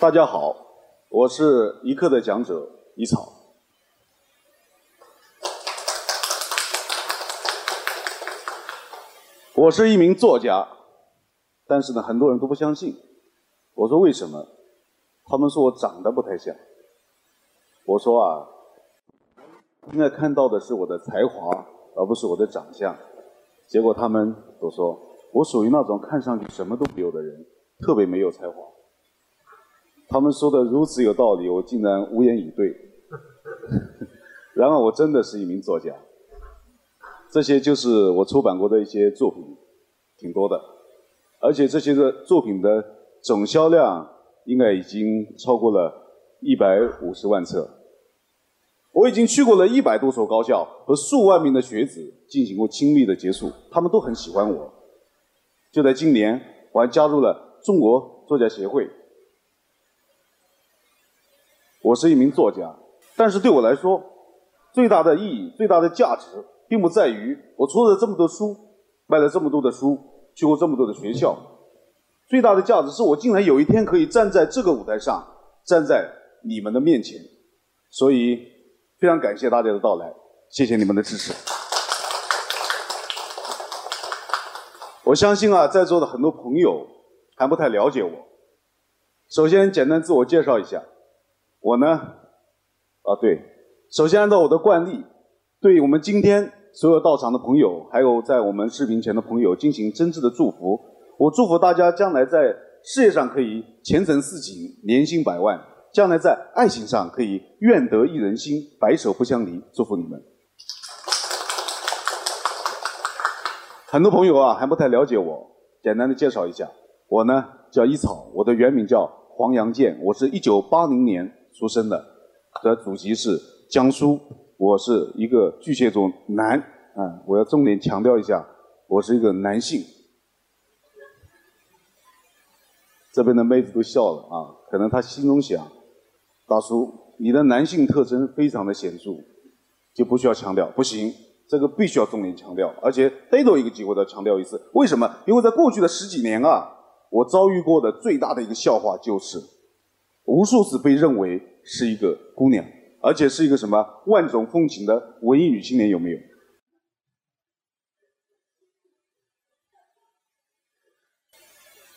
大家好，我是一课的讲者一草。我是一名作家，但是呢，很多人都不相信。我说为什么？他们说我长得不太像。我说啊，应该看到的是我的才华，而不是我的长相。结果他们都说我属于那种看上去什么都没有的人，特别没有才华。他们说的如此有道理，我竟然无言以对。然而，我真的是一名作家。这些就是我出版过的一些作品，挺多的，而且这些个作品的总销量应该已经超过了一百五十万册。我已经去过了一百多所高校，和数万名的学子进行过亲密的接触，他们都很喜欢我。就在今年，我还加入了中国作家协会。我是一名作家，但是对我来说，最大的意义、最大的价值。并不在于我出了这么多书，卖了这么多的书，去过这么多的学校。最大的价值是我竟然有一天可以站在这个舞台上，站在你们的面前。所以非常感谢大家的到来，谢谢你们的支持。我相信啊，在座的很多朋友还不太了解我。首先简单自我介绍一下，我呢，啊对，首先按照我的惯例，对我们今天。所有到场的朋友，还有在我们视频前的朋友，进行真挚的祝福。我祝福大家将来在事业上可以前程似锦，年薪百万；将来在爱情上可以愿得一人心，白首不相离。祝福你们。很多朋友啊还不太了解我，简单的介绍一下，我呢叫一草，我的原名叫黄阳健，我是一九八零年出生的，的祖籍是江苏。我是一个巨蟹座男，啊，我要重点强调一下，我是一个男性。这边的妹子都笑了啊，可能她心中想，大叔，你的男性特征非常的显著，就不需要强调，不行，这个必须要重点强调，而且逮到一个机会都要强调一次。为什么？因为在过去的十几年啊，我遭遇过的最大的一个笑话就是，无数次被认为是一个姑娘。而且是一个什么万种风情的文艺女青年有没有？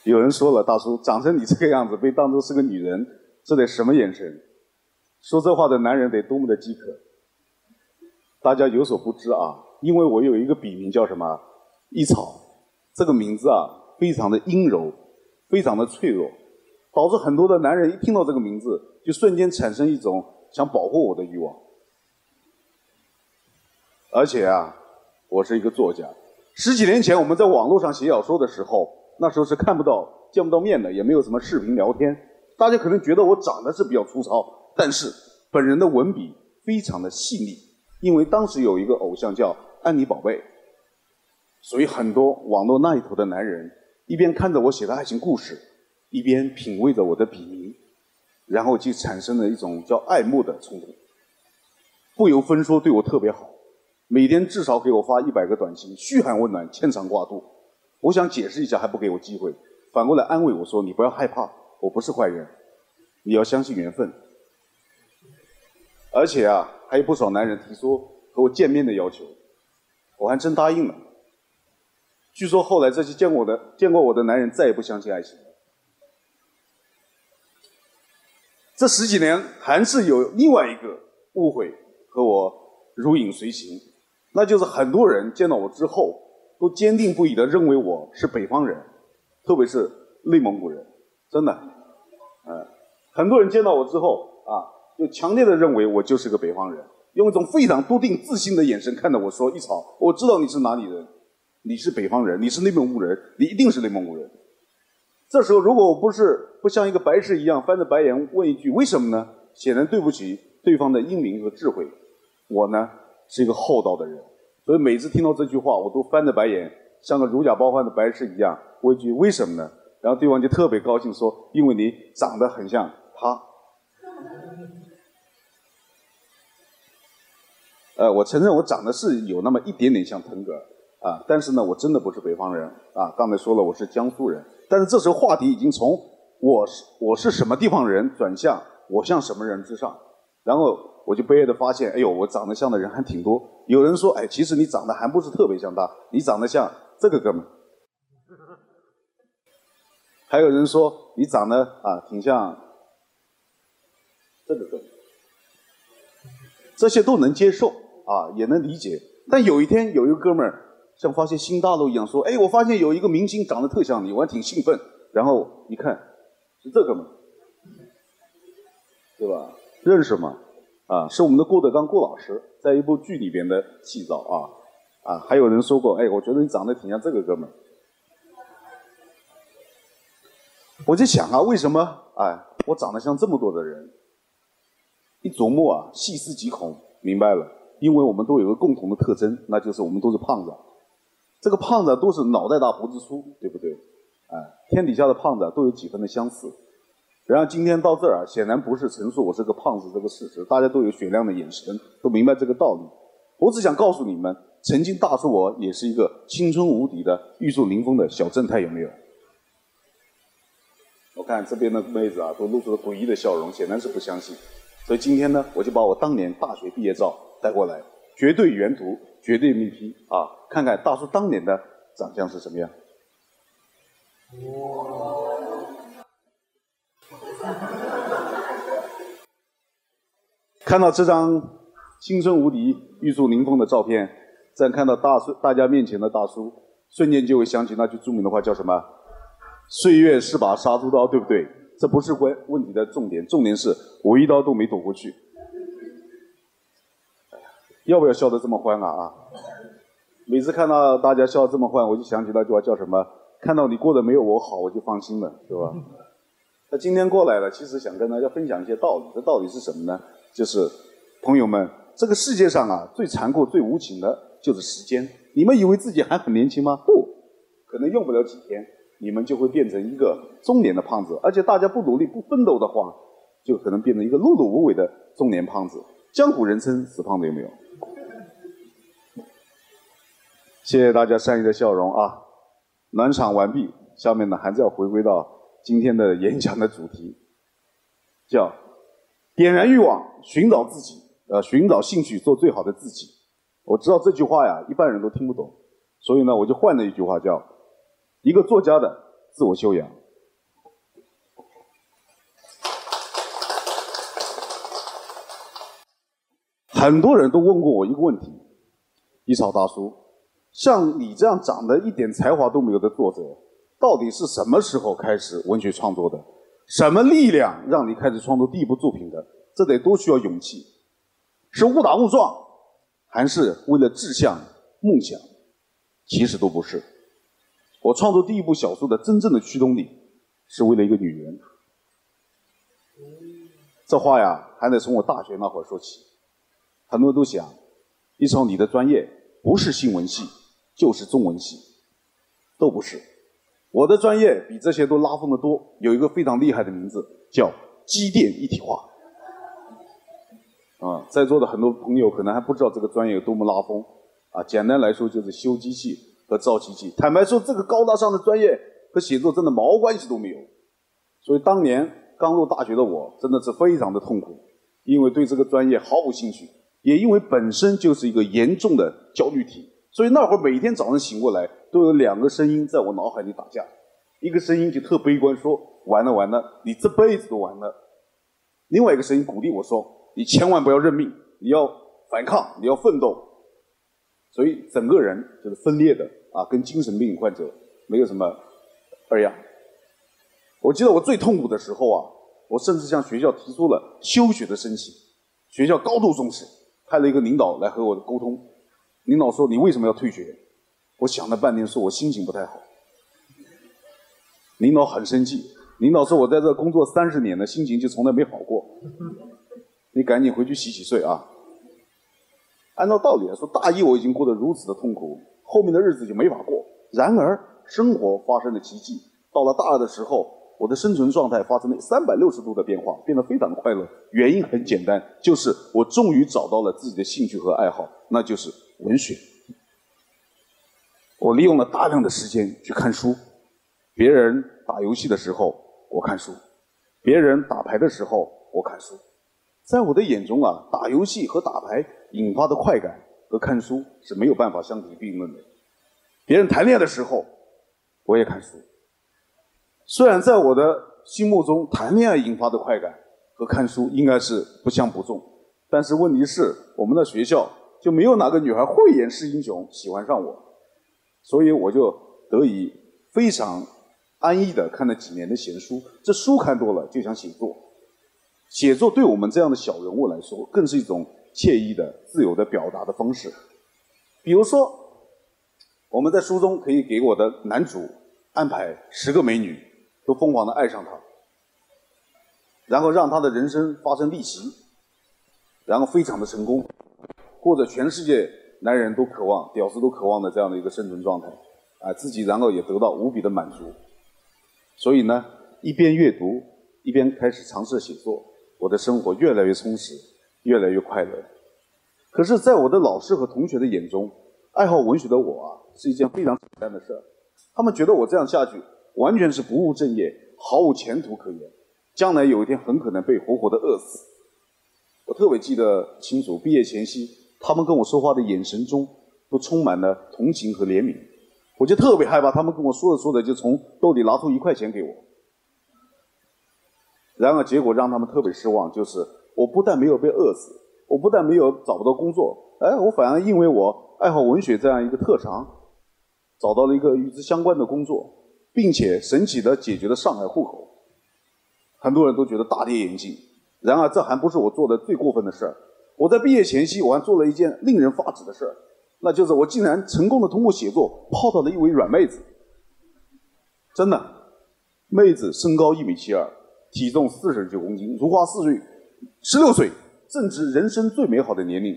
有人说了，大叔长成你这个样子，被当作是个女人，这得什么眼神？说这话的男人得多么的饥渴？大家有所不知啊，因为我有一个笔名叫什么？一草，这个名字啊，非常的阴柔，非常的脆弱，导致很多的男人一听到这个名字，就瞬间产生一种。想保护我的欲望，而且啊，我是一个作家。十几年前我们在网络上写小说的时候，那时候是看不到、见不到面的，也没有什么视频聊天。大家可能觉得我长得是比较粗糙，但是本人的文笔非常的细腻。因为当时有一个偶像叫安妮宝贝，所以很多网络那一头的男人一边看着我写的爱情故事，一边品味着我的笔名。然后就产生了一种叫爱慕的冲动，不由分说对我特别好，每天至少给我发一百个短信，嘘寒问暖，牵肠挂肚。我想解释一下，还不给我机会，反过来安慰我说：“你不要害怕，我不是坏人，你要相信缘分。”而且啊，还有不少男人提出和我见面的要求，我还真答应了。据说后来这些见过的见过我的男人再也不相信爱情。这十几年还是有另外一个误会和我如影随形，那就是很多人见到我之后都坚定不移的认为我是北方人，特别是内蒙古人，真的，嗯，很多人见到我之后啊，就强烈的认为我就是个北方人，用一种非常笃定自信的眼神看着我说：“一草，我知道你是哪里人，你是北方人，你是内蒙古人，你一定是内蒙古人。”这时候，如果我不是不像一个白痴一样翻着白眼问一句“为什么呢”，显然对不起对方的英明和智慧。我呢是一个厚道的人，所以每次听到这句话，我都翻着白眼，像个如假包换的白痴一样问一句“为什么呢”，然后对方就特别高兴说：“因为你长得很像他。”呃，我承认我长得是有那么一点点像腾格尔啊，但是呢，我真的不是北方人啊。刚才说了，我是江苏人。但是这时候话题已经从我是我是什么地方人，转向我像什么人之上，然后我就悲哀的发现，哎呦，我长得像的人还挺多。有人说，哎，其实你长得还不是特别像他，你长得像这个哥们。还有人说你长得啊挺像这个哥们。这些都能接受啊，也能理解。但有一天有一个哥们儿像发现新大陆一样说，哎，我发现有一个明星长得特像你，我还挺兴奋。然后一看。是这个吗？对吧？认识吗？啊，是我们的郭德纲郭老师，在一部剧里边的戏照啊啊！还有人说过，哎，我觉得你长得挺像这个哥们。我就想啊，为什么哎，我长得像这么多的人？一琢磨啊，细思极恐，明白了，因为我们都有个共同的特征，那就是我们都是胖子。这个胖子都是脑袋大脖子粗，对不对？哎，天底下的胖子都有几分的相似。然后今天到这儿啊，显然不是陈述我是个胖子这个事实，大家都有雪亮的眼神，都明白这个道理。我只想告诉你们，曾经大叔我也是一个青春无敌的、玉树临风的小正太，有没有？我看这边的妹子啊，都露出了诡异的笑容，显然是不相信。所以今天呢，我就把我当年大学毕业照带过来，绝对原图，绝对密批啊，看看大叔当年的长相是什么样。哇看到这张青春无敌、玉树临风的照片，再看到大叔大家面前的大叔，瞬间就会想起那句著名的话，叫什么？“岁月是把杀猪刀”，对不对？这不是问问题的重点，重点是我一刀都没躲过去。要不要笑得这么欢啊？啊！每次看到大家笑得这么欢，我就想起那句话，叫什么？看到你过得没有我好，我就放心了，是吧？那今天过来了，其实想跟大家分享一些道理。这道理是什么呢？就是朋友们，这个世界上啊，最残酷、最无情的就是时间。你们以为自己还很年轻吗？不，可能用不了几天，你们就会变成一个中年的胖子。而且大家不努力、不奋斗的话，就可能变成一个碌碌无为的中年胖子。江湖人称“死胖子”，有没有？谢谢大家善意的笑容啊！暖场完毕，下面呢还是要回归到今天的演讲的主题，叫点燃欲望，寻找自己，呃，寻找兴趣，做最好的自己。我知道这句话呀，一般人都听不懂，所以呢，我就换了一句话，叫一个作家的自我修养。很多人都问过我一个问题：一草大叔。像你这样长得一点才华都没有的作者，到底是什么时候开始文学创作的？什么力量让你开始创作第一部作品的？这得多需要勇气？是误打误撞，还是为了志向、梦想？其实都不是。我创作第一部小说的真正的驱动力，是为了一个女人。这话呀，还得从我大学那会儿说起。很多人都想，一从你的专业不是新闻系。就是中文系，都不是。我的专业比这些都拉风的多，有一个非常厉害的名字，叫机电一体化。啊，在座的很多朋友可能还不知道这个专业有多么拉风。啊，简单来说就是修机器和造机器。坦白说，这个高大上的专业和写作真的毛关系都没有。所以当年刚入大学的我，真的是非常的痛苦，因为对这个专业毫无兴趣，也因为本身就是一个严重的焦虑体。所以那会儿每天早上醒过来，都有两个声音在我脑海里打架，一个声音就特悲观，说完了完了，你这辈子都完了；另外一个声音鼓励我说，你千万不要认命，你要反抗，你要奋斗。所以整个人就是分裂的啊，跟精神病患者没有什么二样。我记得我最痛苦的时候啊，我甚至向学校提出了休学的申请，学校高度重视，派了一个领导来和我沟通。领导说：“你为什么要退学？”我想了半天，说我心情不太好。领导很生气。领导说：“我在这工作三十年了，心情就从来没好过。你赶紧回去洗洗睡啊！”按照道理来说，大一我已经过得如此的痛苦，后面的日子就没法过。然而，生活发生了奇迹。到了大二的时候，我的生存状态发生了三百六十度的变化，变得非常的快乐。原因很简单，就是我终于找到了自己的兴趣和爱好，那就是。文学，我利用了大量的时间去看书。别人打游戏的时候，我看书；别人打牌的时候，我看书。在我的眼中啊，打游戏和打牌引发的快感和看书是没有办法相提并论的。别人谈恋爱的时候，我也看书。虽然在我的心目中，谈恋爱引发的快感和看书应该是不相伯仲，但是问题是，我们的学校就没有哪个女孩慧眼识英雄喜欢上我，所以我就得以非常安逸的看了几年的闲书。这书看多了，就想写作。写作对我们这样的小人物来说，更是一种惬意的、自由的表达的方式。比如说，我们在书中可以给我的男主安排十个美女，都疯狂的爱上他，然后让他的人生发生逆袭，然后非常的成功，过着全世界男人都渴望、屌丝都渴望的这样的一个生存状态，啊，自己然后也得到无比的满足。所以呢，一边阅读，一边开始尝试写作。我的生活越来越充实，越来越快乐。可是，在我的老师和同学的眼中，爱好文学的我啊，是一件非常简单的事儿。他们觉得我这样下去，完全是不务正业，毫无前途可言，将来有一天很可能被活活的饿死。我特别记得清楚，毕业前夕，他们跟我说话的眼神中都充满了同情和怜悯。我就特别害怕，他们跟我说着说着，就从兜里拿出一块钱给我。然而，结果让他们特别失望，就是我不但没有被饿死，我不但没有找不到工作，哎，我反而因为我爱好文学这样一个特长，找到了一个与之相关的工作，并且神奇的解决了上海户口。很多人都觉得大跌眼镜。然而，这还不是我做的最过分的事儿。我在毕业前夕，我还做了一件令人发指的事儿，那就是我竟然成功的通过写作泡到了一位软妹子。真的，妹子身高一米七二。体重四十九公斤，如花似玉，十六岁正值人生最美好的年龄。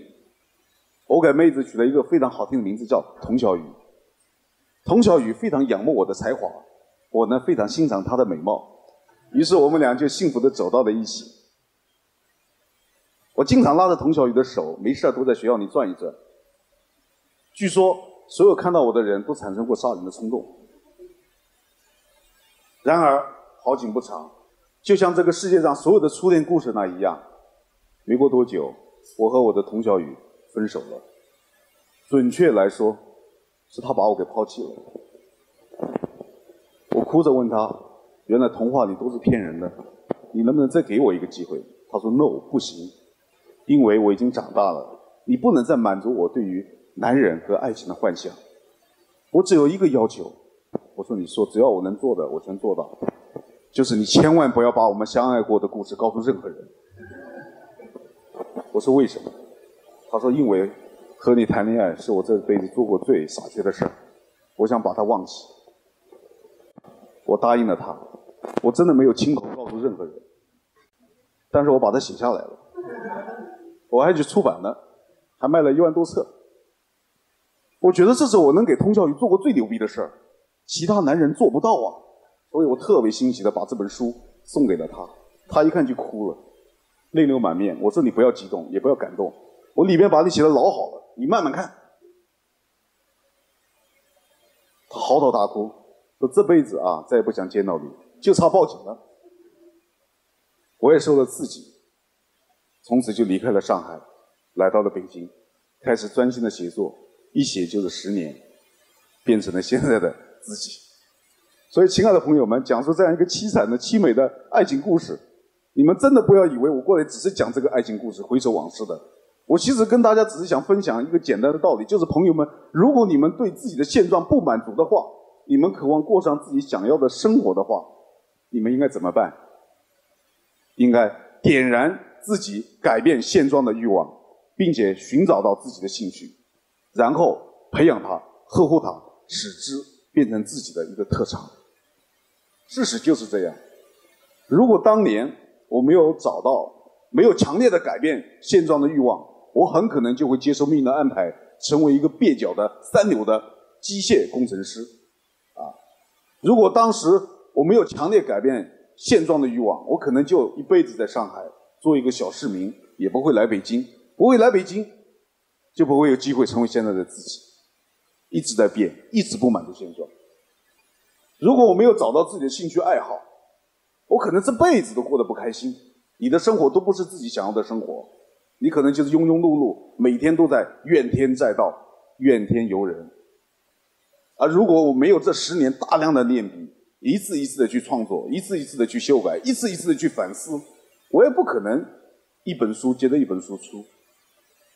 我给妹子取了一个非常好听的名字，叫童小雨。童小雨非常仰慕我的才华，我呢非常欣赏她的美貌，于是我们俩就幸福的走到了一起。我经常拉着童小雨的手，没事都在学校里转一转。据说所有看到我的人都产生过杀人的冲动。然而好景不长。就像这个世界上所有的初恋故事那一样，没过多久，我和我的童小雨分手了。准确来说，是他把我给抛弃了。我哭着问他：“原来童话里都是骗人的，你能不能再给我一个机会？”他说：“No，不行，因为我已经长大了，你不能再满足我对于男人和爱情的幻想。我只有一个要求。”我说：“你说，只要我能做的，我全做到。”就是你千万不要把我们相爱过的故事告诉任何人。我说为什么？他说因为和你谈恋爱是我这辈子做过最傻缺的事儿，我想把它忘记。我答应了他，我真的没有亲口告诉任何人，但是我把它写下来了，我还去出版了，还卖了一万多册。我觉得这是我能给通教育做过最牛逼的事儿，其他男人做不到啊。所以我特别欣喜的把这本书送给了他，他一看就哭了，泪流满面。我说你不要激动，也不要感动，我里面把你写的老好了，你慢慢看。他嚎啕大哭，说这辈子啊再也不想见到你，就差报警了。我也受了刺激，从此就离开了上海，来到了北京，开始专心的写作，一写就是十年，变成了现在的自己。所以，亲爱的朋友们，讲述这样一个凄惨的、凄美的爱情故事，你们真的不要以为我过来只是讲这个爱情故事、回首往事的。我其实跟大家只是想分享一个简单的道理，就是朋友们，如果你们对自己的现状不满足的话，你们渴望过上自己想要的生活的话，你们应该怎么办？应该点燃自己改变现状的欲望，并且寻找到自己的兴趣，然后培养它、呵护它，使之变成自己的一个特长。事实就是这样。如果当年我没有找到、没有强烈的改变现状的欲望，我很可能就会接受命运的安排，成为一个蹩脚的三流的机械工程师。啊，如果当时我没有强烈改变现状的欲望，我可能就一辈子在上海做一个小市民，也不会来北京，不会来北京，就不会有机会成为现在的自己。一直在变，一直不满足现状。如果我没有找到自己的兴趣爱好，我可能这辈子都过得不开心，你的生活都不是自己想要的生活，你可能就是庸庸碌碌，每天都在怨天载道、怨天尤人。而如果我没有这十年大量的练笔，一次一次的去创作，一次一次的去修改，一次一次的去反思，我也不可能一本书接着一本书出，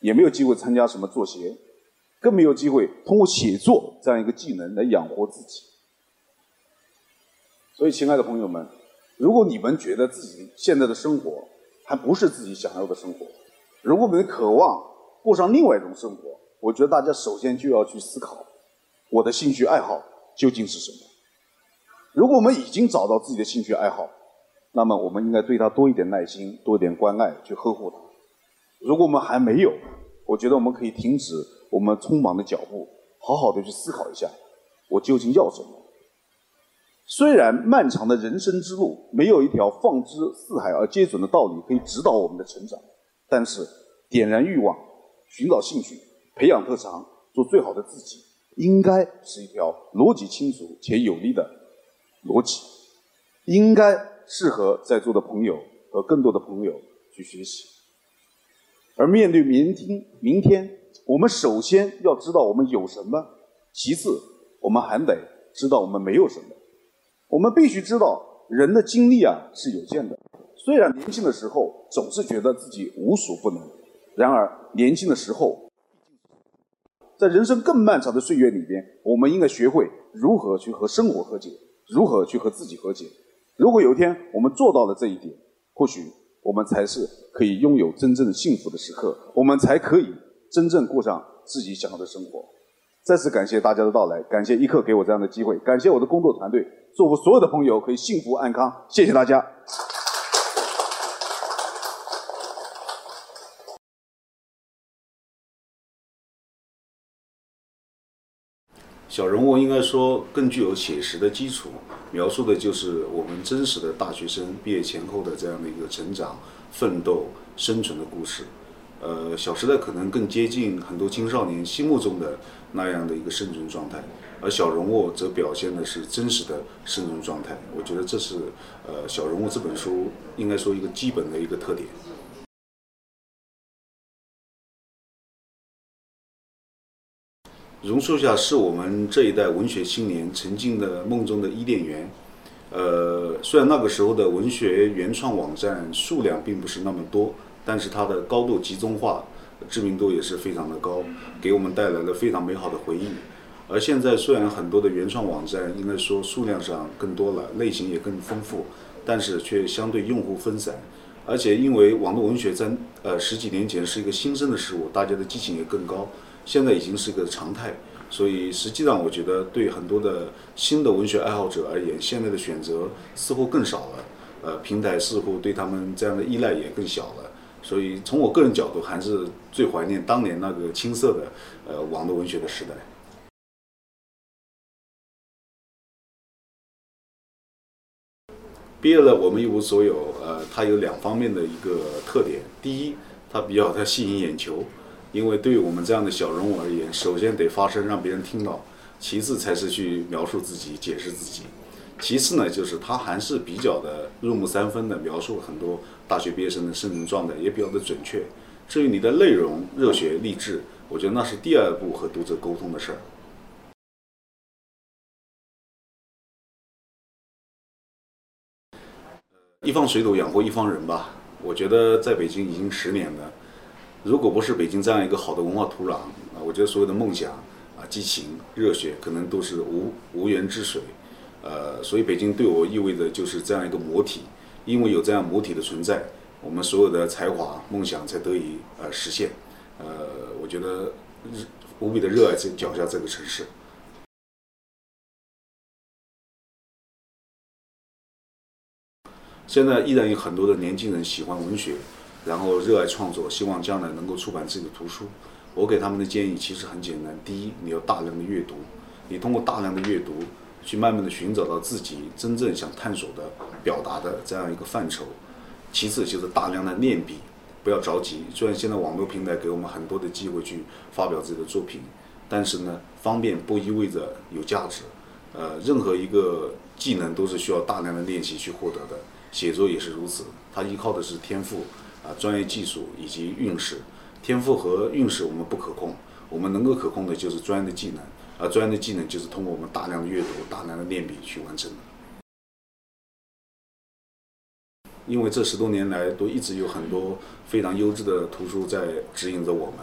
也没有机会参加什么作协，更没有机会通过写作这样一个技能来养活自己。所以，亲爱的朋友们，如果你们觉得自己现在的生活还不是自己想要的生活，如果我们渴望过上另外一种生活，我觉得大家首先就要去思考，我的兴趣爱好究竟是什么。如果我们已经找到自己的兴趣爱好，那么我们应该对他多一点耐心，多一点关爱，去呵护他。如果我们还没有，我觉得我们可以停止我们匆忙的脚步，好好的去思考一下，我究竟要什么。虽然漫长的人生之路没有一条放之四海而皆准的道理可以指导我们的成长，但是点燃欲望、寻找兴趣、培养特长、做最好的自己，应该是一条逻辑清楚且有力的逻辑，应该适合在座的朋友和更多的朋友去学习。而面对明天，明天我们首先要知道我们有什么，其次我们还得知道我们没有什么。我们必须知道，人的精力啊是有限的。虽然年轻的时候总是觉得自己无所不能，然而年轻的时候，在人生更漫长的岁月里边，我们应该学会如何去和生活和解，如何去和自己和解。如果有一天我们做到了这一点，或许我们才是可以拥有真正幸福的时刻，我们才可以真正过上自己想要的生活。再次感谢大家的到来，感谢一刻给我这样的机会，感谢我的工作团队，祝福所有的朋友可以幸福安康，谢谢大家。小人物应该说更具有写实的基础，描述的就是我们真实的大学生毕业前后的这样的一个成长、奋斗、生存的故事。呃，《小时代》可能更接近很多青少年心目中的那样的一个生存状态，而《小人物》则表现的是真实的生存状态。我觉得这是呃《小人物》这本书应该说一个基本的一个特点。榕树下是我们这一代文学青年曾经的梦中的伊甸园。呃，虽然那个时候的文学原创网站数量并不是那么多。但是它的高度集中化，知名度也是非常的高，给我们带来了非常美好的回忆。而现在虽然很多的原创网站应该说数量上更多了，类型也更丰富，但是却相对用户分散。而且因为网络文学在呃十几年前是一个新生的事物，大家的激情也更高，现在已经是个常态。所以实际上我觉得对很多的新的文学爱好者而言，现在的选择似乎更少了，呃，平台似乎对他们这样的依赖也更小了。所以，从我个人角度，还是最怀念当年那个青涩的，呃，网络文学的时代。毕业了，我们一无所有。呃，它有两方面的一个特点：第一，它比较的吸引眼球，因为对于我们这样的小人物而言，首先得发声让别人听到，其次才是去描述自己、解释自己。其次呢，就是他还是比较的入木三分的描述很多大学毕业生的生存状态，也比较的准确。至于你的内容热血励志，我觉得那是第二步和读者沟通的事儿。一方水土养活一方人吧。我觉得在北京已经十年了，如果不是北京这样一个好的文化土壤啊，我觉得所有的梦想啊、激情、热血可能都是无无源之水。呃，所以北京对我意味着就是这样一个母体，因为有这样母体的存在，我们所有的才华、梦想才得以呃实现。呃，我觉得无比的热爱这脚下这个城市。现在依然有很多的年轻人喜欢文学，然后热爱创作，希望将来能够出版自己的图书。我给他们的建议其实很简单：第一，你要大量的阅读，你通过大量的阅读。去慢慢的寻找到自己真正想探索的、表达的这样一个范畴。其次就是大量的练笔，不要着急。虽然现在网络平台给我们很多的机会去发表自己的作品，但是呢，方便不意味着有价值。呃，任何一个技能都是需要大量的练习去获得的。写作也是如此，它依靠的是天赋啊、专业技术以及运势。天赋和运势我们不可控，我们能够可控的就是专业的技能，而专业的技能就是通过我们大量的阅读、大量的练笔去完成的。因为这十多年来都一直有很多非常优质的图书在指引着我们，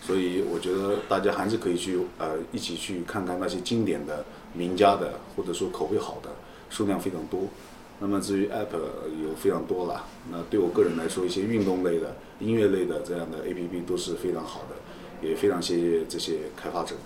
所以我觉得大家还是可以去呃一起去看看那些经典的名家的，或者说口碑好的，数量非常多。那么至于 App 有非常多了，那对我个人来说，一些运动类的、音乐类的这样的 APP 都是非常好的，也非常谢谢这些开发者。